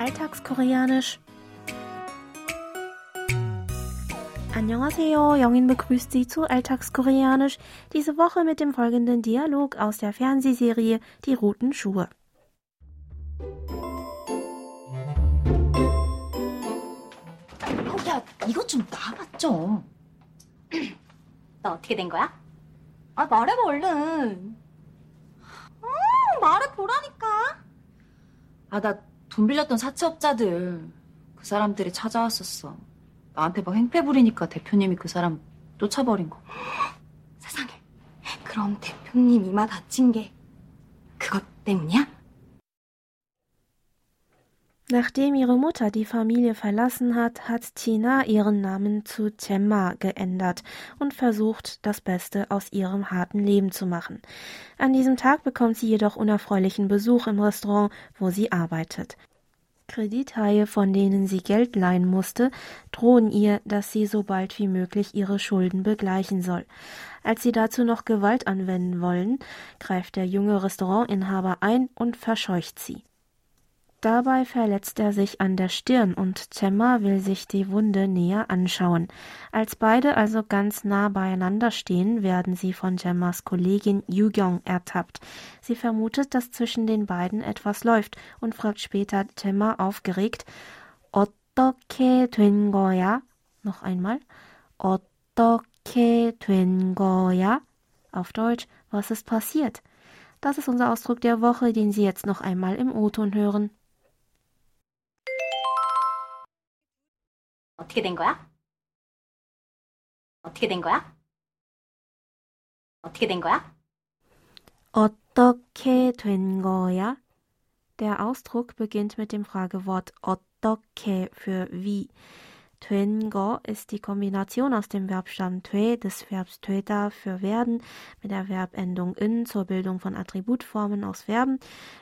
Alltagskoreanisch. Annyeonghaseyo, Jongin begrüßt Sie zu Alltagskoreanisch, diese Woche mit dem folgenden Dialog aus der Fernsehserie Die roten Schuhe. 어, 야, 이것 좀 놔봐 좀. 너 어떻게 된 거야? 아, 말해봐 얼른. 어, 말해보라니까. 아, 나 돈 빌렸던 사채업자들 그 사람들이 찾아왔었어. 나한테 막 행패 부리니까 대표님이 그 사람 쫓아버린 거. 세상에. 그럼 대표님 이마 다친 게 그것 때문이야? Nachdem ihre Mutter die Familie verlassen hat, hat Tina ihren Namen zu Gemma geändert und versucht, das Beste aus ihrem harten Leben zu machen. An diesem Tag bekommt sie jedoch unerfreulichen Besuch im Restaurant, wo sie arbeitet. Kredithaie, von denen sie Geld leihen musste, drohen ihr, dass sie so bald wie möglich ihre Schulden begleichen soll. Als sie dazu noch Gewalt anwenden wollen, greift der junge Restaurantinhaber ein und verscheucht sie. Dabei verletzt er sich an der Stirn und Gemma will sich die Wunde näher anschauen. Als beide also ganz nah beieinander stehen, werden sie von Gemmas Kollegin Yu-Gyong ertappt. Sie vermutet, dass zwischen den beiden etwas läuft und fragt später Gemma aufgeregt, 어떻게 된 거야? Noch einmal. 어떻게 된 거야? Auf Deutsch, was ist passiert? Das ist unser Ausdruck der Woche, den Sie jetzt noch einmal im O-Ton hören. 어떻게 된 거야? 어떻게 된 거야? 어떻게 된 거야? 어떻게 된 거야? Der Ausdruck beginnt mit dem Fragewort 어떻게 für wie. 된 거 ist die Kombination aus dem Verbstamm 돼 des Verbs 되다 für werden mit der Verbendung in zur Bildung von Attributformen aus Verben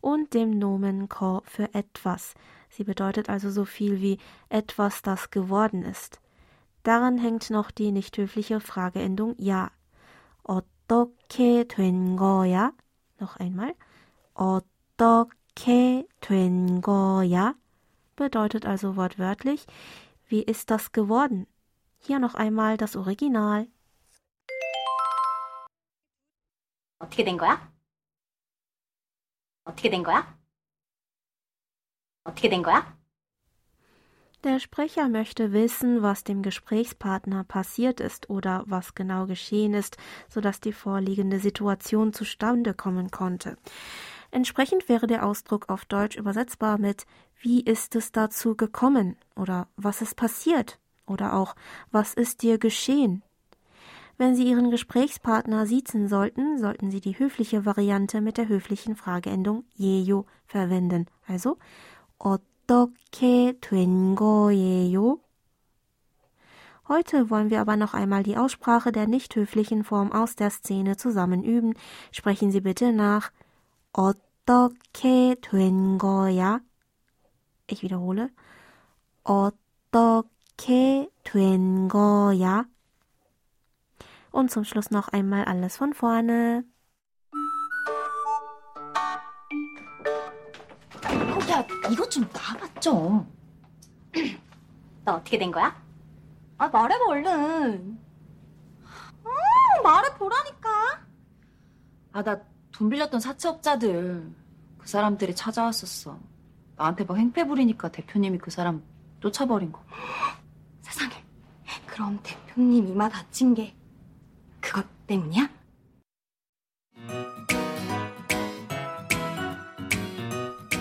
und dem Nomen ko für etwas. Sie bedeutet also so viel wie etwas, das geworden ist. Daran hängt noch die nicht höfliche Frageendung ja. 어떻게 된 거야? Noch einmal. 어떻게 된 거야? Bedeutet also wortwörtlich, wie ist das geworden? Hier noch einmal das Original. 어떻게 된 거야? 어떻게 된 거야? 어떻게 된 거야? Der Sprecher möchte wissen, was dem Gesprächspartner passiert ist oder was genau geschehen ist, sodass die vorliegende Situation zustande kommen konnte. Entsprechend wäre der Ausdruck auf Deutsch übersetzbar mit Wie ist es dazu gekommen oder Was ist passiert oder auch Was ist dir geschehen? Wenn Sie Ihren Gesprächspartner siezen sollten, sollten Sie die höfliche Variante mit der höflichen Frageendung jeyo verwenden. Also 어떻게 된 거예요? Heute wollen wir aber noch einmal die Aussprache der nicht höflichen Form aus der Szene zusammen üben. Sprechen Sie bitte nach. 어떻게 된 거야? Ich wiederhole. 어떻게 된 거야? Und zum Schluss noch einmal alles von vorne. 이것 좀 좀. 너 어떻게 된 거야? 아, 말해봐 얼른. 어, 말해보라니까. 아, 나 돈 빌렸던 사채업자들 그 사람들이 찾아왔었어. 나한테 막 행패 부리니까 대표님이 그 사람 쫓아버린 거. 세상에. 그럼 대표님 이마 다친 게 그것 때문이야?